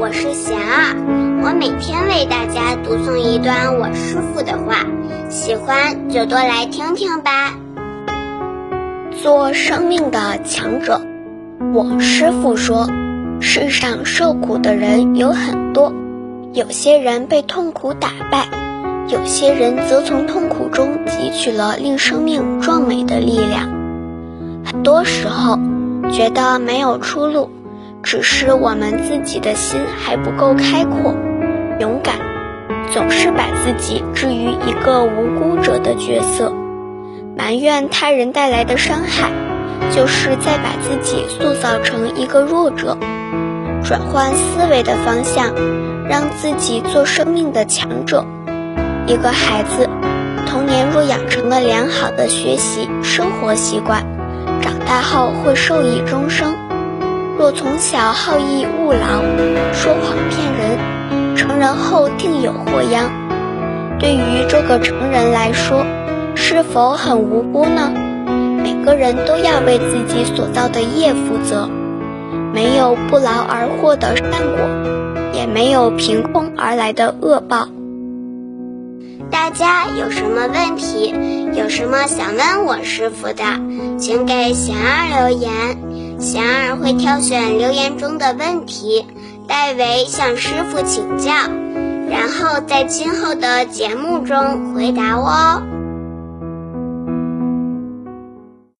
我是贤儿，我每天为大家读诵一段我师父的话，喜欢就多来听听吧。做生命的强者，我师父说，世上受苦的人有很多，有些人被痛苦打败，有些人则从痛苦中汲取了令生命壮美的力量。很多时候，觉得没有出路。只是我们自己的心还不够开阔、勇敢，总是把自己置于一个无辜者的角色，埋怨他人带来的伤害，就是在把自己塑造成一个弱者。转换思维的方向，让自己做生命的强者。一个孩子，童年若养成了良好的学习生活习惯，长大后会受益终生。若从小好逸恶劳、说谎骗人，成人后定有祸殃。对于这个成人来说，是否很无辜呢？每个人都要为自己所造的业负责，没有不劳而获的善果，也没有凭空而来的恶报。大家有什么问题，有什么想问我师傅的，请给贤儿留言。贤儿会挑选留言中的问题，代为向师傅请教，然后在今后的节目中回答哦。